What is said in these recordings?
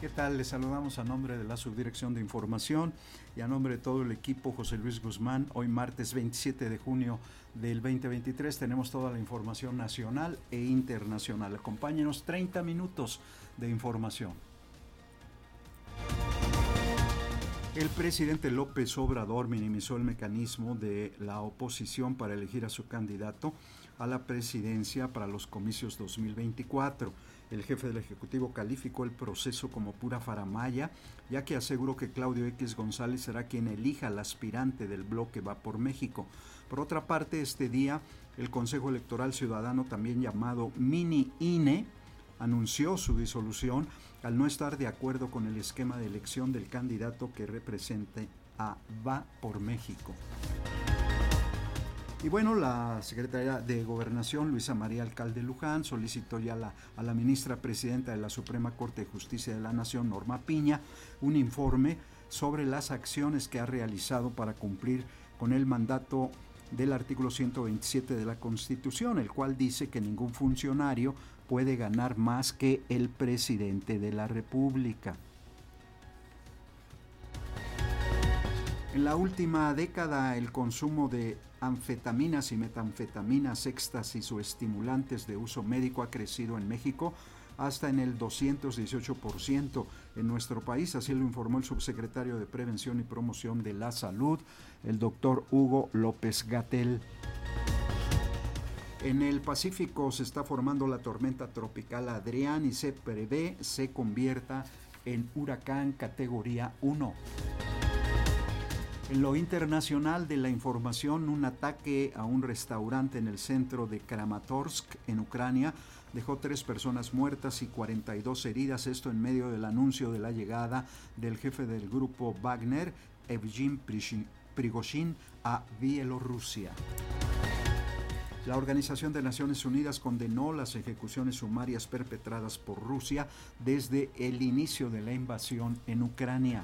¿Qué tal? Les saludamos a nombre de la Subdirección de Información y a nombre de todo el equipo José Luis Guzmán. Hoy martes 27 de junio del 2023 tenemos toda la información nacional e internacional. Acompáñenos 30 minutos de información. El presidente López Obrador minimizó el mecanismo de la oposición para elegir a su candidato a la presidencia para los comicios 2024 el jefe del Ejecutivo calificó el proceso como pura faramaya, ya que aseguró que Claudio X González será quien elija al aspirante del bloque Va por México. Por otra parte, este día el Consejo Electoral Ciudadano, también llamado Mini INE, anunció su disolución al no estar de acuerdo con el esquema de elección del candidato que represente a Va por México. Y bueno, la secretaria de Gobernación, Luisa María Alcalde Luján, solicitó ya a la ministra presidenta de la Suprema Corte de Justicia de la Nación, Norma Piña, un informe sobre las acciones que ha realizado para cumplir con el mandato del artículo 127 de la Constitución, el cual dice que ningún funcionario puede ganar más que el presidente de la República. En la última década el consumo de anfetaminas y metanfetaminas, éxtasis o estimulantes de uso médico ha crecido en México hasta en el 218% en nuestro país, así lo informó el subsecretario de Prevención y Promoción de la Salud, el doctor Hugo López Gatel. En el Pacífico se está formando la tormenta tropical Adrián y se prevé se convierta en huracán categoría 1. En lo internacional de la información, un ataque a un restaurante en el centro de Kramatorsk, en Ucrania, dejó tres personas muertas y 42 heridas, esto en medio del anuncio de la llegada del jefe del grupo Wagner, Evgeny Prigozhin, a Bielorrusia. La Organización de Naciones Unidas condenó las ejecuciones sumarias perpetradas por Rusia desde el inicio de la invasión en Ucrania.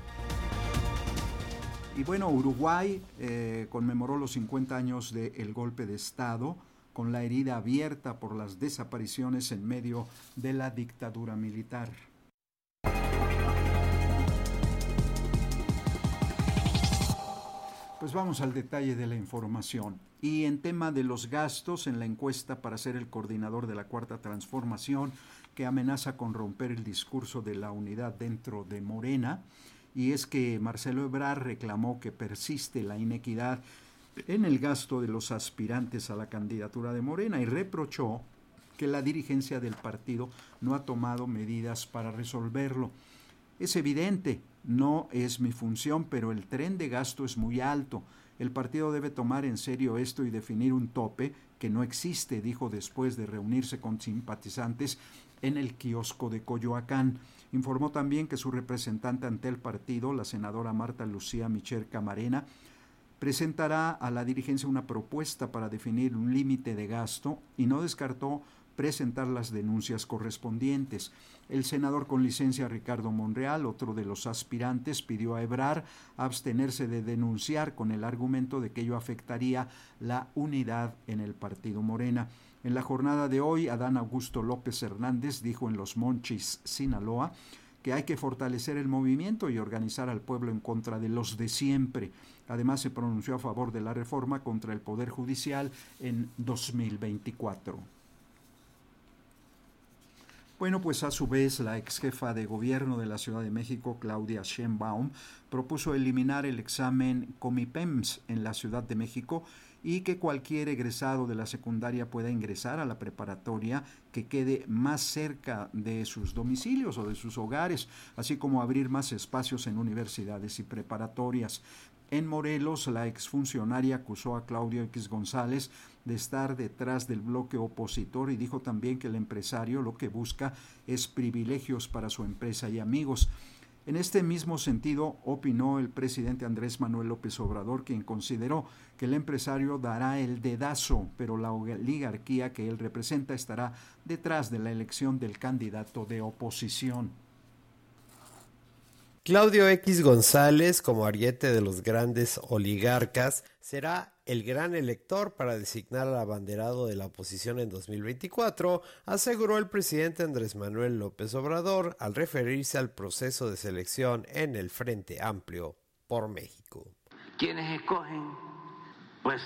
Y bueno, Uruguay eh, conmemoró los 50 años del golpe de Estado con la herida abierta por las desapariciones en medio de la dictadura militar. Pues vamos al detalle de la información. Y en tema de los gastos, en la encuesta para ser el coordinador de la Cuarta Transformación, que amenaza con romper el discurso de la unidad dentro de Morena, y es que Marcelo Ebrard reclamó que persiste la inequidad en el gasto de los aspirantes a la candidatura de Morena y reprochó que la dirigencia del partido no ha tomado medidas para resolverlo. Es evidente, no es mi función, pero el tren de gasto es muy alto. El partido debe tomar en serio esto y definir un tope que no existe, dijo después de reunirse con simpatizantes en el kiosco de Coyoacán. Informó también que su representante ante el partido, la senadora Marta Lucía Micher Camarena, presentará a la dirigencia una propuesta para definir un límite de gasto y no descartó presentar las denuncias correspondientes. El senador con licencia Ricardo Monreal, otro de los aspirantes, pidió a Ebrar abstenerse de denunciar con el argumento de que ello afectaría la unidad en el partido Morena. En la jornada de hoy, Adán Augusto López Hernández dijo en Los Monchis, Sinaloa, que hay que fortalecer el movimiento y organizar al pueblo en contra de los de siempre. Además, se pronunció a favor de la reforma contra el Poder Judicial en 2024. Bueno, pues a su vez la ex jefa de gobierno de la Ciudad de México, Claudia Sheinbaum, propuso eliminar el examen Comipems en la Ciudad de México y que cualquier egresado de la secundaria pueda ingresar a la preparatoria que quede más cerca de sus domicilios o de sus hogares, así como abrir más espacios en universidades y preparatorias. En Morelos, la exfuncionaria acusó a Claudio X González de estar detrás del bloque opositor y dijo también que el empresario lo que busca es privilegios para su empresa y amigos. En este mismo sentido, opinó el presidente Andrés Manuel López Obrador, quien consideró que el empresario dará el dedazo, pero la oligarquía que él representa estará detrás de la elección del candidato de oposición. Claudio X González, como ariete de los grandes oligarcas, será el gran elector para designar al abanderado de la oposición en 2024, aseguró el presidente Andrés Manuel López Obrador al referirse al proceso de selección en el Frente Amplio por México. Quienes escogen, pues,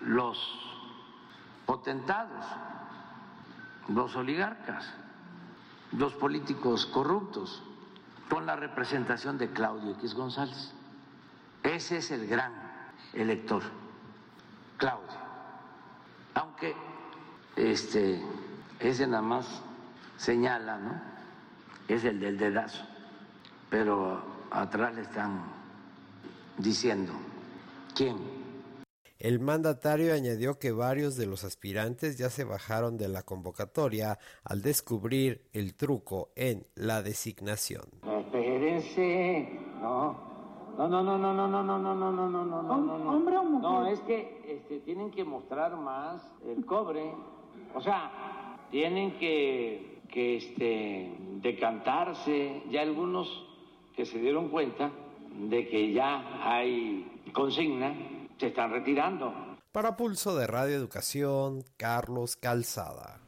los potentados, los oligarcas, los políticos corruptos, con la representación de Claudio X González. Ese es el gran elector, Claudio. Aunque este, ese nada más señala, ¿no? Es el del dedazo, pero atrás le están diciendo quién el mandatario añadió que varios de los aspirantes ya se bajaron de la convocatoria al descubrir el truco en la designación. Espérense, no. No, no, no, no, no, no, no, no, no, no, no, no, no, no. ¿Hombre o mujer? No, es que este, tienen que mostrar más el cobre. O sea, tienen que, que este, decantarse. Ya algunos que se dieron cuenta de que ya hay consigna se están retirando. Para Pulso de Radio Educación, Carlos Calzada.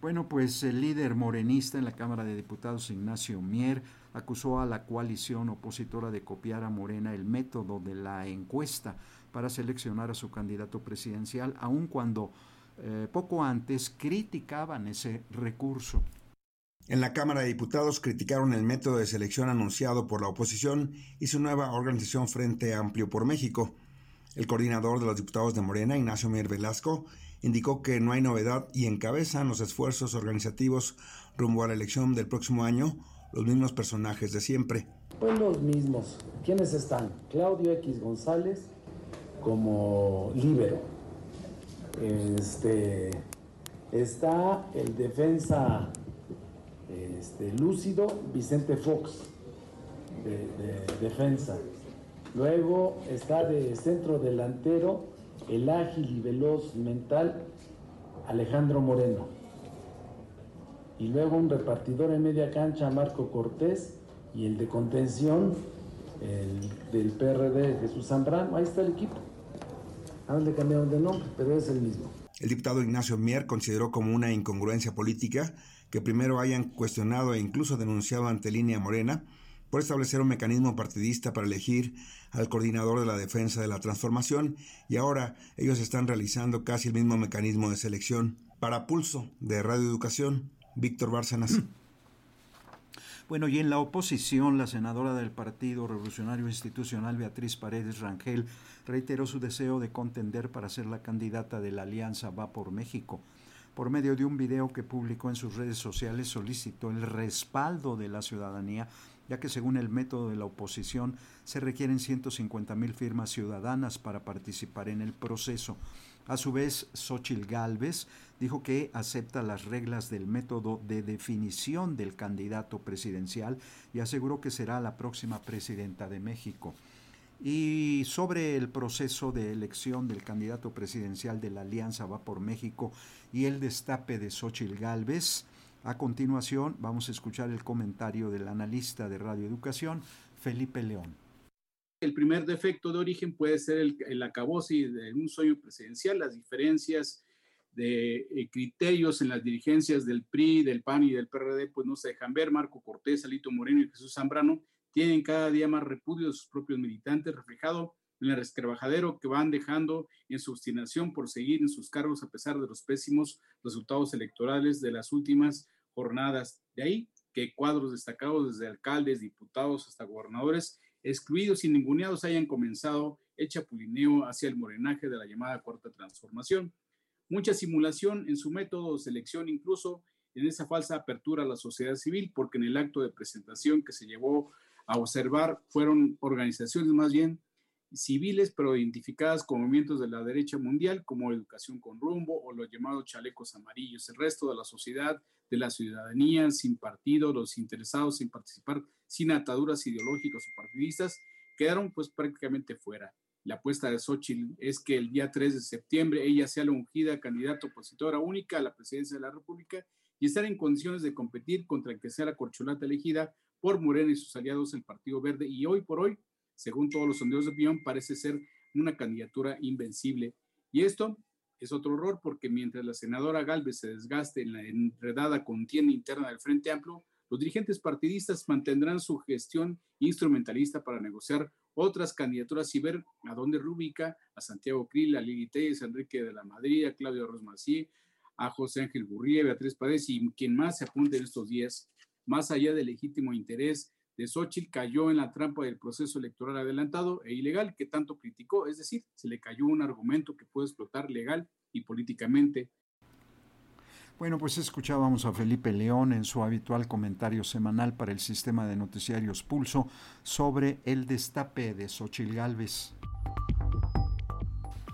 Bueno, pues el líder morenista en la Cámara de Diputados, Ignacio Mier, acusó a la coalición opositora de copiar a Morena el método de la encuesta para seleccionar a su candidato presidencial, aun cuando eh, poco antes criticaban ese recurso. En la Cámara de Diputados criticaron el método de selección anunciado por la oposición y su nueva organización Frente Amplio por México. El coordinador de los diputados de Morena, Ignacio Mier Velasco, indicó que no hay novedad y encabezan los esfuerzos organizativos rumbo a la elección del próximo año los mismos personajes de siempre. Pues los mismos. ¿Quiénes están? Claudio X González como líbero. Este, está el defensa este, lúcido Vicente Fox, de defensa. Luego está de centro delantero el ágil y veloz mental Alejandro Moreno. Y luego un repartidor en media cancha Marco Cortés y el de contención el del PRD Jesús Zambrano. Ahí está el equipo. Ahora le cambiaron de nombre, pero es el mismo. El diputado Ignacio Mier consideró como una incongruencia política que primero hayan cuestionado e incluso denunciado ante Línea Morena por establecer un mecanismo partidista para elegir al coordinador de la defensa de la transformación y ahora ellos están realizando casi el mismo mecanismo de selección. Para Pulso de Radio Educación, Víctor Bárcenas. Bueno, y en la oposición, la senadora del Partido Revolucionario Institucional, Beatriz Paredes Rangel, reiteró su deseo de contender para ser la candidata de la Alianza Va por México. Por medio de un video que publicó en sus redes sociales, solicitó el respaldo de la ciudadanía ya que según el método de la oposición se requieren 150 mil firmas ciudadanas para participar en el proceso. A su vez, Xochil Gálvez dijo que acepta las reglas del método de definición del candidato presidencial y aseguró que será la próxima presidenta de México. Y sobre el proceso de elección del candidato presidencial de la Alianza Va por México y el destape de Xochil Gálvez, a continuación vamos a escuchar el comentario del analista de Radio Educación, Felipe León. El primer defecto de origen puede ser el, el acabose de un sueño presidencial, las diferencias de eh, criterios en las dirigencias del PRI, del PAN y del PRD, pues no se dejan ver. Marco Cortés, Alito Moreno y Jesús Zambrano tienen cada día más repudio de sus propios militantes, reflejado en el resquebrajadero que van dejando en su obstinación por seguir en sus cargos a pesar de los pésimos resultados electorales de las últimas jornadas. De ahí que cuadros destacados desde alcaldes, diputados hasta gobernadores, excluidos y ninguneados, hayan comenzado el chapulineo hacia el morenaje de la llamada cuarta transformación. Mucha simulación en su método de selección, incluso en esa falsa apertura a la sociedad civil, porque en el acto de presentación que se llevó a observar fueron organizaciones más bien civiles, pero identificadas como movimientos de la derecha mundial, como Educación con Rumbo o los llamados chalecos amarillos. El resto de la sociedad, de la ciudadanía, sin partido, los interesados en participar sin ataduras ideológicas o partidistas, quedaron pues prácticamente fuera. La apuesta de Xochitl es que el día 3 de septiembre ella sea la ungida candidata opositora única a la presidencia de la República y estar en condiciones de competir contra el que sea la corcholata elegida por Morena y sus aliados, el Partido Verde, y hoy por hoy, según todos los sondeos de opinión, parece ser una candidatura invencible. Y esto es otro error porque mientras la senadora Galvez se desgaste en la enredada contienda interna del Frente Amplio, los dirigentes partidistas mantendrán su gestión instrumentalista para negociar otras candidaturas y ver a dónde rubica a Santiago Krill, a Lili Telles, a Enrique de la Madrid, a Claudio Rosmací, a José Ángel Gurría, Beatriz Párez y quien más se apunte en estos días más allá del legítimo interés de Xochitl, cayó en la trampa del proceso electoral adelantado e ilegal que tanto criticó, es decir, se le cayó un argumento que puede explotar legal y políticamente. Bueno, pues escuchábamos a Felipe León en su habitual comentario semanal para el sistema de noticiarios Pulso sobre el destape de Xochitl Gálvez.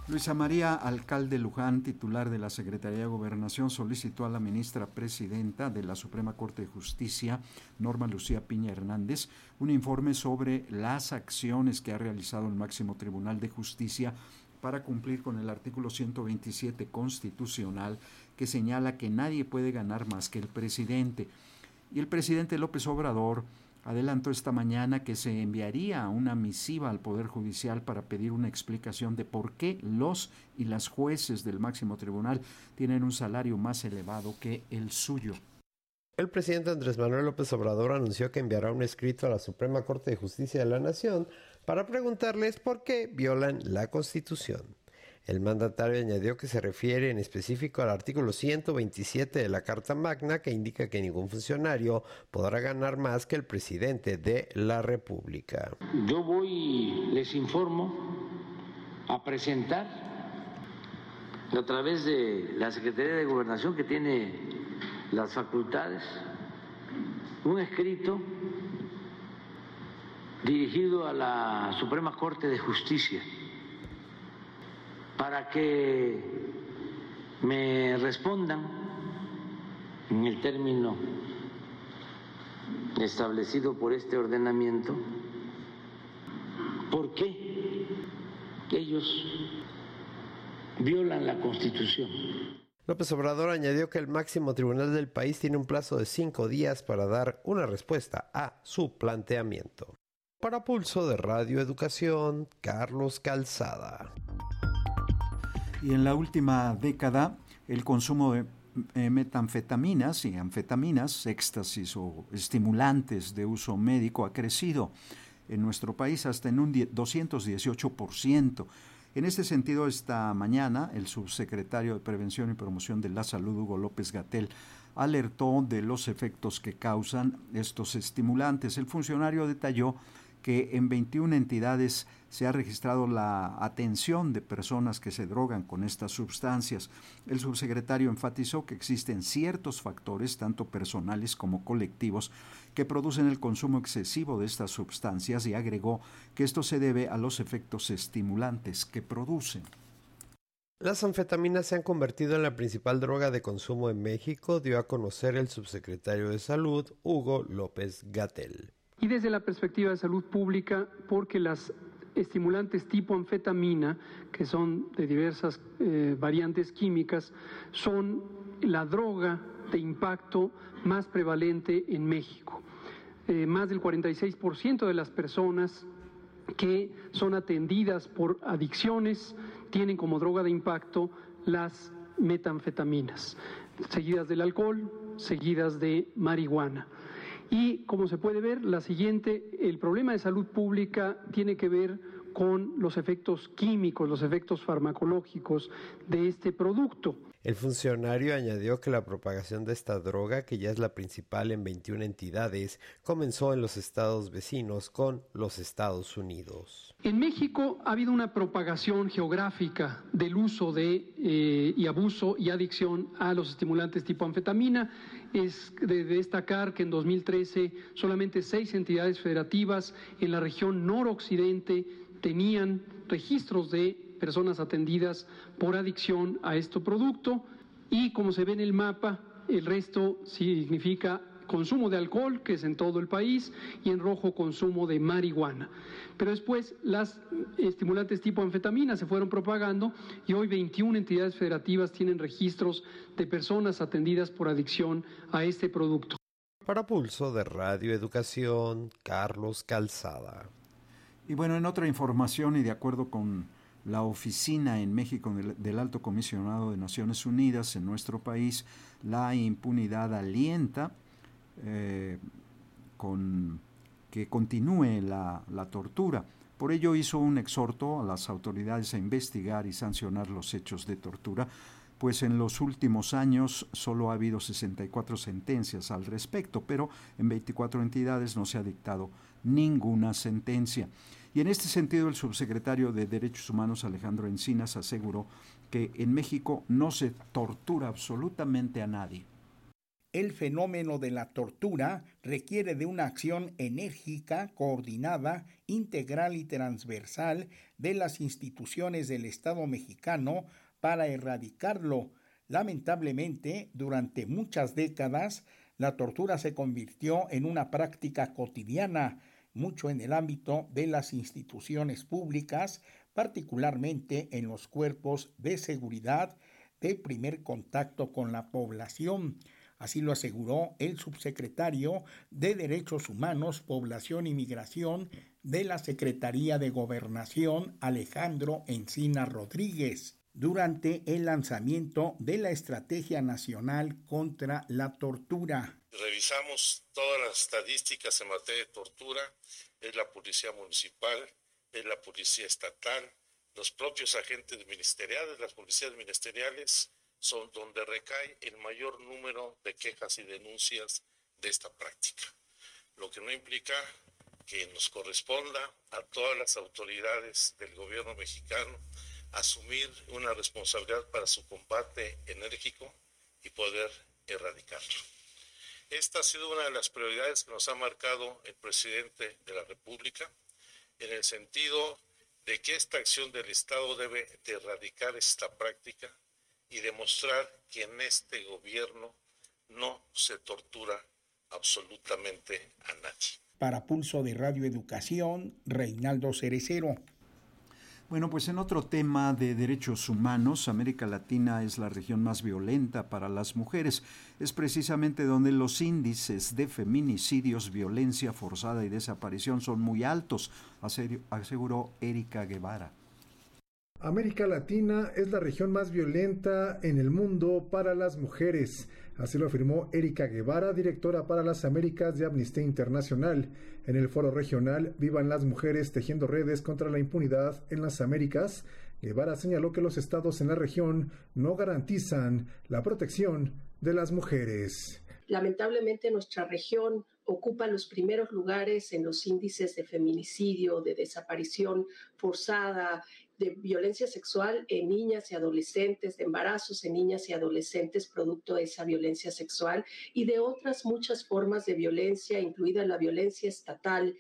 Luisa María Alcalde Luján, titular de la Secretaría de Gobernación, solicitó a la ministra presidenta de la Suprema Corte de Justicia, Norma Lucía Piña Hernández, un informe sobre las acciones que ha realizado el máximo Tribunal de Justicia para cumplir con el artículo 127 constitucional que señala que nadie puede ganar más que el presidente. Y el presidente López Obrador adelantó esta mañana que se enviaría una misiva al Poder Judicial para pedir una explicación de por qué los y las jueces del máximo tribunal tienen un salario más elevado que el suyo. El presidente Andrés Manuel López Obrador anunció que enviará un escrito a la Suprema Corte de Justicia de la Nación para preguntarles por qué violan la Constitución. El mandatario añadió que se refiere en específico al artículo 127 de la Carta Magna que indica que ningún funcionario podrá ganar más que el presidente de la República. Yo voy, les informo, a presentar a través de la Secretaría de Gobernación que tiene las facultades un escrito dirigido a la Suprema Corte de Justicia para que me respondan en el término establecido por este ordenamiento, ¿por qué ellos violan la Constitución? López Obrador añadió que el máximo tribunal del país tiene un plazo de cinco días para dar una respuesta a su planteamiento. Para Pulso de Radio Educación, Carlos Calzada. Y en la última década, el consumo de eh, metanfetaminas y anfetaminas, éxtasis o estimulantes de uso médico ha crecido en nuestro país hasta en un 218%. En este sentido, esta mañana, el subsecretario de Prevención y Promoción de la Salud, Hugo López Gatel, alertó de los efectos que causan estos estimulantes. El funcionario detalló que en 21 entidades se ha registrado la atención de personas que se drogan con estas sustancias. El subsecretario enfatizó que existen ciertos factores, tanto personales como colectivos, que producen el consumo excesivo de estas sustancias y agregó que esto se debe a los efectos estimulantes que producen. Las anfetaminas se han convertido en la principal droga de consumo en México, dio a conocer el subsecretario de Salud, Hugo López Gatel y desde la perspectiva de salud pública porque las estimulantes tipo anfetamina, que son de diversas eh, variantes químicas, son la droga de impacto más prevalente en México. Eh, más del 46% de las personas que son atendidas por adicciones tienen como droga de impacto las metanfetaminas, seguidas del alcohol, seguidas de marihuana. Y como se puede ver, la siguiente, el problema de salud pública tiene que ver con los efectos químicos, los efectos farmacológicos de este producto. El funcionario añadió que la propagación de esta droga, que ya es la principal en 21 entidades, comenzó en los estados vecinos con los Estados Unidos. En México ha habido una propagación geográfica del uso de eh, y abuso y adicción a los estimulantes tipo anfetamina. Es de destacar que en 2013 solamente seis entidades federativas en la región noroccidente tenían registros de personas atendidas por adicción a este producto y como se ve en el mapa, el resto significa consumo de alcohol, que es en todo el país, y en rojo consumo de marihuana. Pero después las estimulantes tipo anfetamina se fueron propagando y hoy 21 entidades federativas tienen registros de personas atendidas por adicción a este producto. Para Pulso de Radio Educación, Carlos Calzada. Y bueno, en otra información y de acuerdo con la oficina en México del, Alto Comisionado de Naciones Unidas en nuestro país, la impunidad alienta eh, con que continúe la, tortura. Por ello hizo un exhorto a las autoridades a investigar y sancionar los hechos de tortura, pues en los últimos años solo ha habido 64 sentencias al respecto, pero en 24 entidades no se ha dictado ninguna sentencia. Y en este sentido, el subsecretario de Derechos Humanos, Alejandro Encinas, aseguró que en México no se tortura absolutamente a nadie. El fenómeno de la tortura requiere de una acción enérgica, coordinada, integral y transversal de las instituciones del Estado mexicano para erradicarlo. Lamentablemente, durante muchas décadas, la tortura se convirtió en una práctica cotidiana, mucho en el ámbito de las instituciones públicas, particularmente en los cuerpos de seguridad de primer contacto con la población. Así lo aseguró el subsecretario de Derechos Humanos, Población y Migración de la Secretaría de Gobernación, Alejandro Encina Rodríguez, durante el lanzamiento de la Estrategia Nacional contra la Tortura. Revisamos todas las estadísticas en materia de tortura, es la policía municipal, es la policía estatal, los propios agentes ministeriales, las policías ministeriales son donde recae el mayor número de quejas y denuncias de esta práctica, lo que no implica que nos corresponda a todas las autoridades del gobierno mexicano asumir una responsabilidad para su combate enérgico y poder erradicarlo. Esta ha sido una de las prioridades que nos ha marcado el presidente de la República, en el sentido de que esta acción del Estado debe de erradicar esta práctica y demostrar que en este gobierno no se tortura absolutamente a nadie. Para Pulso de Radio Educación, Reinaldo Cerecero. Bueno, pues en otro tema de derechos humanos, América Latina es la región más violenta para las mujeres. Es precisamente donde los índices de feminicidios, violencia forzada y desaparición son muy altos, aseguró Erika Guevara. América Latina es la región más violenta en el mundo para las mujeres. Así lo afirmó Erika Guevara, directora para las Américas de Amnistía Internacional. En el foro regional Vivan las mujeres tejiendo redes contra la impunidad en las Américas, Guevara señaló que los estados en la región no garantizan la protección de las mujeres. Lamentablemente nuestra región ocupa los primeros lugares en los índices de feminicidio, de desaparición forzada de violencia sexual en niñas y adolescentes, de embarazos en niñas y adolescentes producto de esa violencia sexual y de otras muchas formas de violencia, incluida la violencia estatal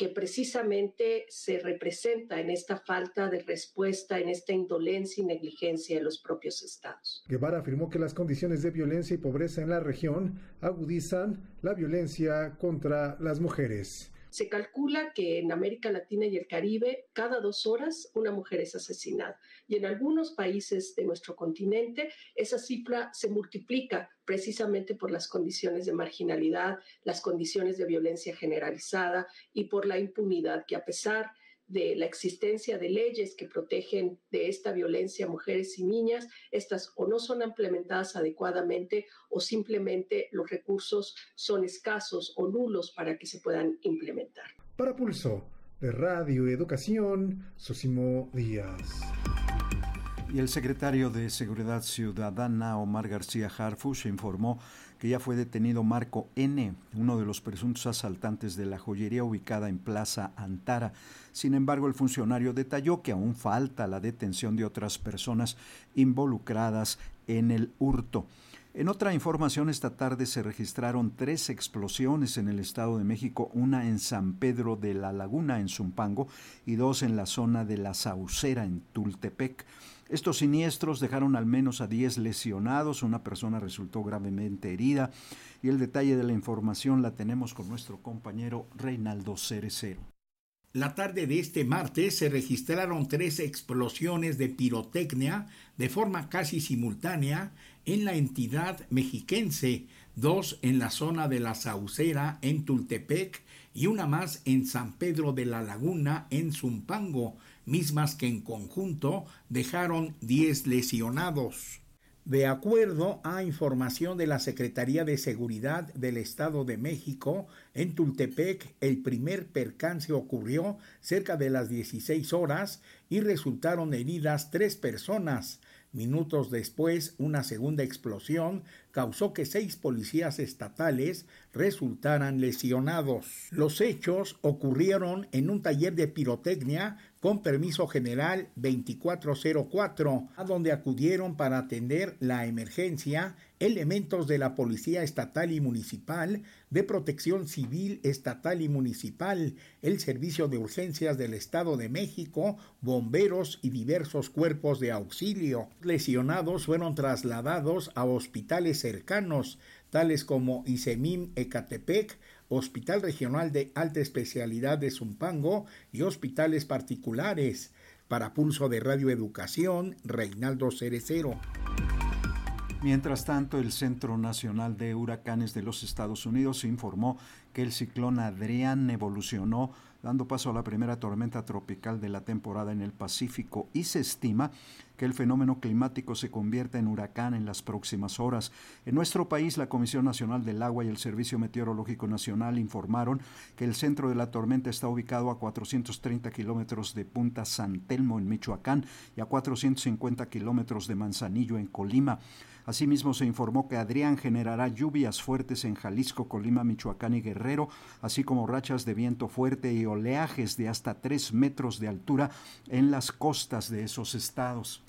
que precisamente se representa en esta falta de respuesta, en esta indolencia y negligencia de los propios estados. Guevara afirmó que las condiciones de violencia y pobreza en la región agudizan la violencia contra las mujeres. Se calcula que en América Latina y el Caribe, cada dos horas una mujer es asesinada. Y en algunos países de nuestro continente, esa cifra se multiplica precisamente por las condiciones de marginalidad, las condiciones de violencia generalizada y por la impunidad que a pesar de la existencia de leyes que protegen de esta violencia a mujeres y niñas, estas o no son implementadas adecuadamente o simplemente los recursos son escasos o nulos para que se puedan implementar. Para Pulso de Radio Educación, Sosimo Díaz. Y el secretario de Seguridad Ciudadana, Omar García Harfush, informó que ya fue detenido Marco N., uno de los presuntos asaltantes de la joyería ubicada en Plaza Antara. Sin embargo, el funcionario detalló que aún falta la detención de otras personas involucradas en el hurto. En otra información, esta tarde se registraron tres explosiones en el Estado de México, una en San Pedro de la Laguna, en Zumpango, y dos en la zona de la Saucera, en Tultepec. Estos siniestros dejaron al menos a 10 lesionados, una persona resultó gravemente herida. Y el detalle de la información la tenemos con nuestro compañero Reinaldo Cerecero. La tarde de este martes se registraron tres explosiones de pirotecnia de forma casi simultánea en la entidad mexiquense, dos en la zona de la Saucera en Tultepec y una más en San Pedro de la Laguna en Zumpango, mismas que en conjunto dejaron 10 lesionados. De acuerdo a información de la Secretaría de Seguridad del Estado de México, en Tultepec el primer percance ocurrió cerca de las 16 horas y resultaron heridas tres personas, Minutos después, una segunda explosión causó que seis policías estatales resultaran lesionados. Los hechos ocurrieron en un taller de pirotecnia con permiso general 2404, a donde acudieron para atender la emergencia elementos de la Policía Estatal y Municipal, de Protección Civil Estatal y Municipal, el Servicio de Urgencias del Estado de México, bomberos y diversos cuerpos de auxilio. Lesionados fueron trasladados a hospitales cercanos, tales como ISEMIM Ecatepec, Hospital Regional de Alta Especialidad de Zumpango y hospitales particulares. Para Pulso de Radio Educación, Reinaldo Cerecero. Mientras tanto, el Centro Nacional de Huracanes de los Estados Unidos informó que el ciclón Adrián evolucionó dando paso a la primera tormenta tropical de la temporada en el Pacífico y se estima que el fenómeno climático se convierta en huracán en las próximas horas. En nuestro país, la Comisión Nacional del Agua y el Servicio Meteorológico Nacional informaron que el centro de la tormenta está ubicado a 430 kilómetros de Punta San Telmo en Michoacán y a 450 kilómetros de Manzanillo en Colima. Asimismo, se informó que Adrián generará lluvias fuertes en Jalisco, Colima, Michoacán y Guerrero, así como rachas de viento fuerte y oleajes de hasta 3 metros de altura en las costas de esos estados.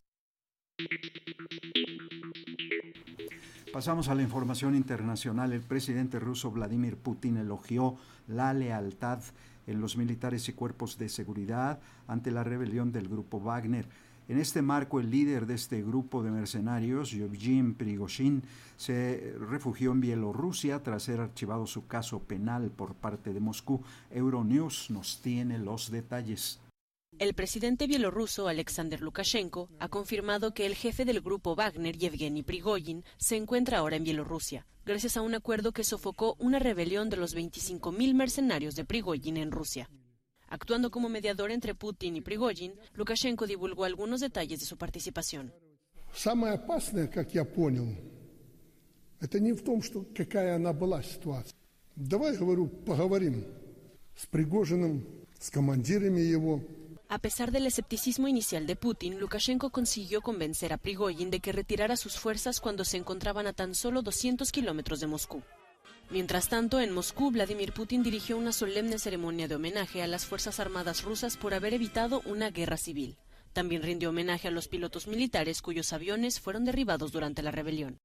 Pasamos a la información internacional. El presidente ruso Vladimir Putin elogió la lealtad en los militares y cuerpos de seguridad ante la rebelión del grupo Wagner. En este marco, el líder de este grupo de mercenarios, Yevgeny Prigozhin, se refugió en Bielorrusia tras ser archivado su caso penal por parte de Moscú. Euronews nos tiene los detalles. El presidente bielorruso Alexander Lukashenko ha confirmado que el jefe del grupo Wagner, Yevgeny Prigozhin, se encuentra ahora en Bielorrusia, gracias a un acuerdo que sofocó una rebelión de los 25.000 mercenarios de Prigozhin en Rusia. Actuando como mediador entre Putin y Prigozhin, Lukashenko divulgó algunos detalles de su participación. Самое опасное, как я понял, это не в том, что какая она была ситуация. Давай, говорю, поговорим с Пригожиным, с командирами его. A pesar del escepticismo inicial de Putin, Lukashenko consiguió convencer a Prigozhin de que retirara sus fuerzas cuando se encontraban a tan solo 200 kilómetros de Moscú. Mientras tanto, en Moscú, Vladimir Putin dirigió una solemne ceremonia de homenaje a las Fuerzas Armadas rusas por haber evitado una guerra civil. También rindió homenaje a los pilotos militares cuyos aviones fueron derribados durante la rebelión.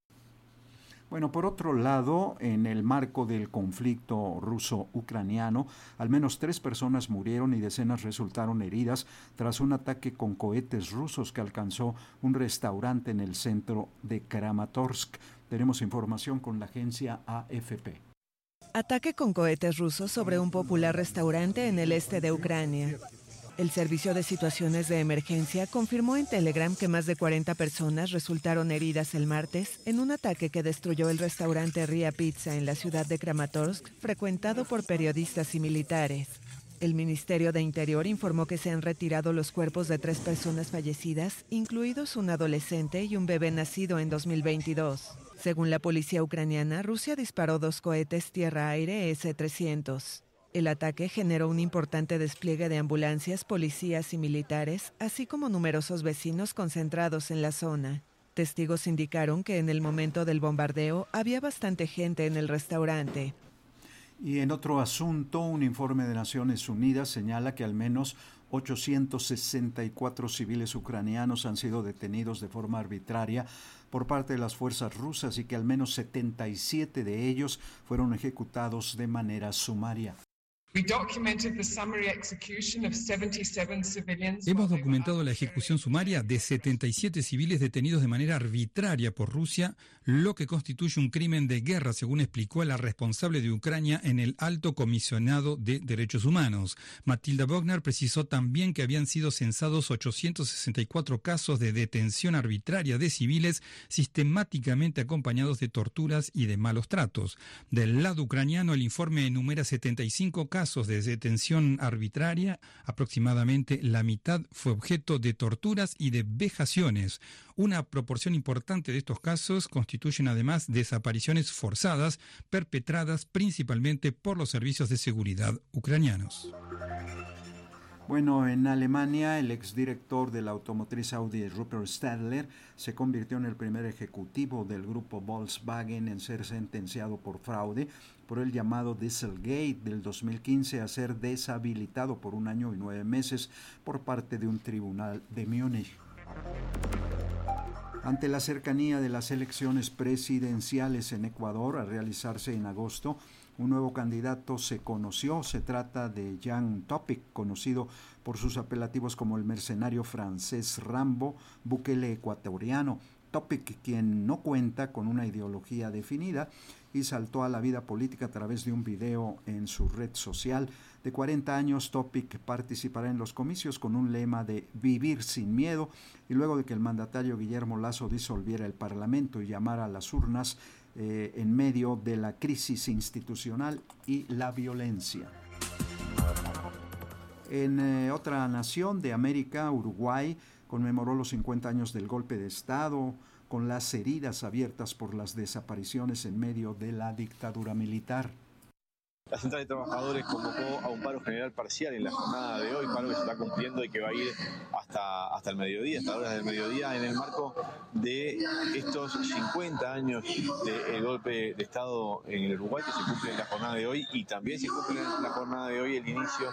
Bueno, por otro lado, en el marco del conflicto ruso-ucraniano, al menos tres personas murieron y decenas resultaron heridas tras un ataque con cohetes rusos que alcanzó un restaurante en el centro de Kramatorsk. Tenemos información con la agencia AFP. Ataque con cohetes rusos sobre un popular restaurante en el este de Ucrania. El Servicio de Situaciones de Emergencia confirmó en Telegram que más de 40 personas resultaron heridas el martes en un ataque que destruyó el restaurante Ria Pizza en la ciudad de Kramatorsk, frecuentado por periodistas y militares. El Ministerio de Interior informó que se han retirado los cuerpos de tres personas fallecidas, incluidos un adolescente y un bebé nacido en 2022. Según la policía ucraniana, Rusia disparó dos cohetes tierra-aire S-300. El ataque generó un importante despliegue de ambulancias, policías y militares, así como numerosos vecinos concentrados en la zona. Testigos indicaron que en el momento del bombardeo había bastante gente en el restaurante. Y en otro asunto, un informe de Naciones Unidas señala que al menos 864 civiles ucranianos han sido detenidos de forma arbitraria por parte de las fuerzas rusas y que al menos 77 de ellos fueron ejecutados de manera sumaria. Hemos documentado la ejecución sumaria de 77 civiles detenidos de manera arbitraria por Rusia, lo que constituye un crimen de guerra, según explicó la responsable de Ucrania en el Alto Comisionado de Derechos Humanos. Matilda Bogner precisó también que habían sido censados 864 casos de detención arbitraria de civiles sistemáticamente acompañados de torturas y de malos tratos. Del lado ucraniano, el informe enumera 75 casos de detención arbitraria, aproximadamente la mitad fue objeto de torturas y de vejaciones. Una proporción importante de estos casos constituyen además desapariciones forzadas perpetradas principalmente por los servicios de seguridad ucranianos. Bueno, en Alemania, el exdirector de la automotriz Audi, Rupert Stadler, se convirtió en el primer ejecutivo del grupo Volkswagen en ser sentenciado por fraude por el llamado Dieselgate del 2015 a ser deshabilitado por un año y nueve meses por parte de un tribunal de Múnich. Ante la cercanía de las elecciones presidenciales en Ecuador a realizarse en agosto, un nuevo candidato se conoció. Se trata de Jan Topic, conocido por sus apelativos como el mercenario francés Rambo, Bukele ecuatoriano. Topic, quien no cuenta con una ideología definida y saltó a la vida política a través de un video en su red social. De 40 años, Topic participará en los comicios con un lema de vivir sin miedo y luego de que el mandatario Guillermo Lazo disolviera el Parlamento y llamara a las urnas eh, en medio de la crisis institucional y la violencia. En eh, otra nación de América, Uruguay, conmemoró los 50 años del golpe de Estado, con las heridas abiertas por las desapariciones en medio de la dictadura militar. La Central de Trabajadores convocó a un paro general parcial en la jornada de hoy, paro que se está cumpliendo y que va a ir hasta, hasta el mediodía, hasta horas del mediodía, en el marco de estos 50 años del golpe de Estado en el Uruguay que se cumple en la jornada de hoy y también se cumple en la jornada de hoy el inicio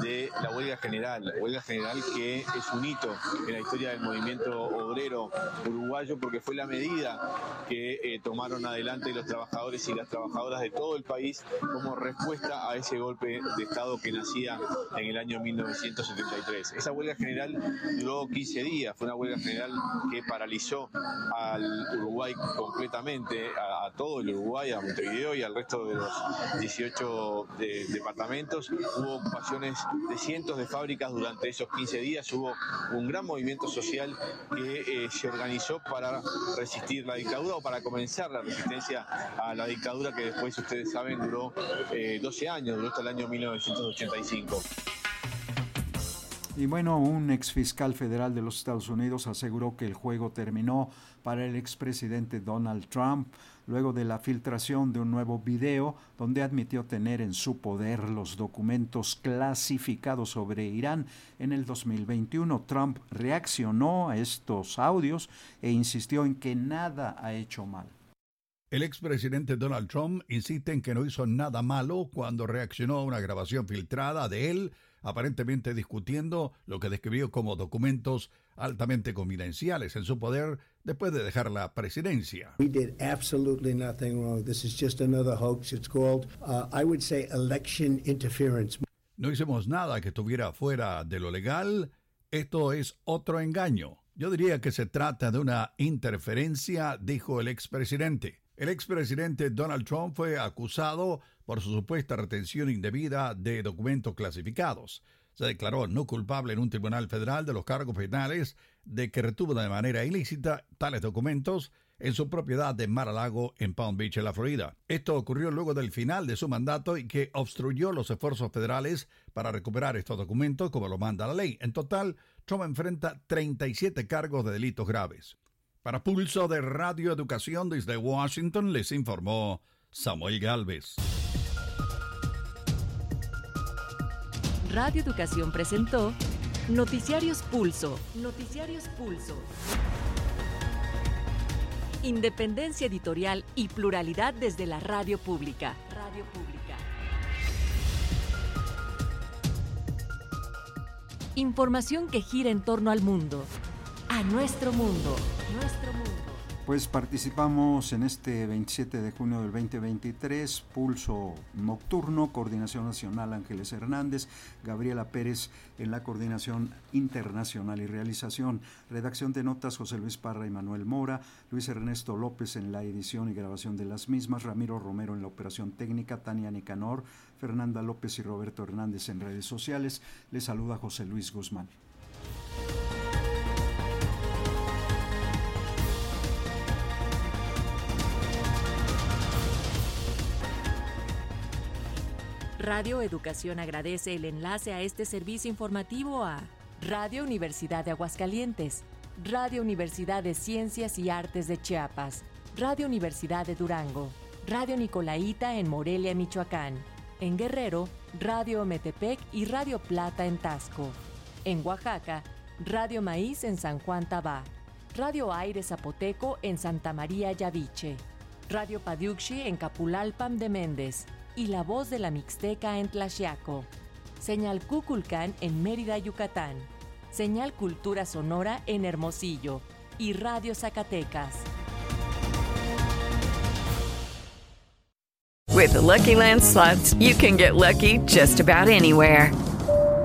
de la huelga general, la huelga general que es un hito en la historia del movimiento obrero uruguayo porque fue la medida que eh, tomaron adelante los trabajadores y las trabajadoras de todo el país como respuesta a ese golpe de Estado que nacía en el año 1973. Esa huelga general duró 15 días, fue una huelga general que paralizó al Uruguay completamente, a, todo el Uruguay, a Montevideo y al resto de los 18 departamentos. Hubo ocupaciones de cientos de fábricas durante esos 15 días, hubo un gran movimiento social que eh, se organizó para resistir la dictadura o para comenzar la resistencia a la dictadura que después ustedes saben duró 12 eh, años, duró hasta el año 1985. Y bueno, un ex fiscal federal de los Estados Unidos aseguró que el juego terminó para el expresidente Donald Trump luego de la filtración de un nuevo video donde admitió tener en su poder los documentos clasificados sobre Irán. En el 2021, Trump reaccionó a estos audios e insistió en que nada ha hecho mal. El expresidente Donald Trump insiste en que no hizo nada malo cuando reaccionó a una grabación filtrada de él, aparentemente discutiendo lo que describió como documentos altamente confidenciales en su poder después de dejar la presidencia. We did absolutely nothing wrong. This is just another hoax. It's called, uh, I would say, election interference. No hicimos nada que estuviera fuera de lo legal. Esto es otro engaño. Yo diría que se trata de una interferencia, dijo el expresidente. El expresidente Donald Trump fue acusado por su supuesta retención indebida de documentos clasificados. Se declaró no culpable en un tribunal federal de los cargos penales de que retuvo de manera ilícita tales documentos en su propiedad de Mar-a-Lago en Palm Beach, en la Florida. Esto ocurrió luego del final de su mandato y que obstruyó los esfuerzos federales para recuperar estos documentos como lo manda la ley. En total, Trump enfrenta 37 cargos de delitos graves. Para Pulso de Radio Educación desde Washington les informó Samuel Galvez. Radio Educación presentó Noticiarios Pulso. Noticiarios Pulso. Independencia editorial y pluralidad desde la radio pública. Radio pública. Información que gira en torno al mundo. A nuestro mundo. Nuestro mundo. Pues participamos en este 27 de junio del 2023, Pulso Nocturno, Coordinación Nacional Ángeles Hernández, Gabriela Pérez en la Coordinación Internacional y Realización, Redacción de Notas José Luis Parra y Manuel Mora, Luis Ernesto López en la edición y grabación de las mismas, Ramiro Romero en la operación técnica, Tania Nicanor, Fernanda López y Roberto Hernández en redes sociales. Les saluda José Luis Guzmán. Radio Educación agradece el enlace a este servicio informativo a Radio Universidad de Aguascalientes, Radio Universidad de Ciencias y Artes de Chiapas, Radio Universidad de Durango, Radio Nicolaita en Morelia, Michoacán, en Guerrero, Radio Metepec y Radio Plata en Tasco, en Oaxaca, Radio Maíz en San Juan Tabá, Radio Aire Zapoteco en Santa María Yaviche, Radio Padiuxi en Capulalpam de Méndez, y La Voz de la Mixteca en Tlaxiaco, Señal Cuculcán en Mérida, Yucatán, Señal Cultura Sonora en Hermosillo y Radio Zacatecas. With the Lucky Land slots, you can get lucky just about anywhere.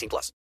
18 plus.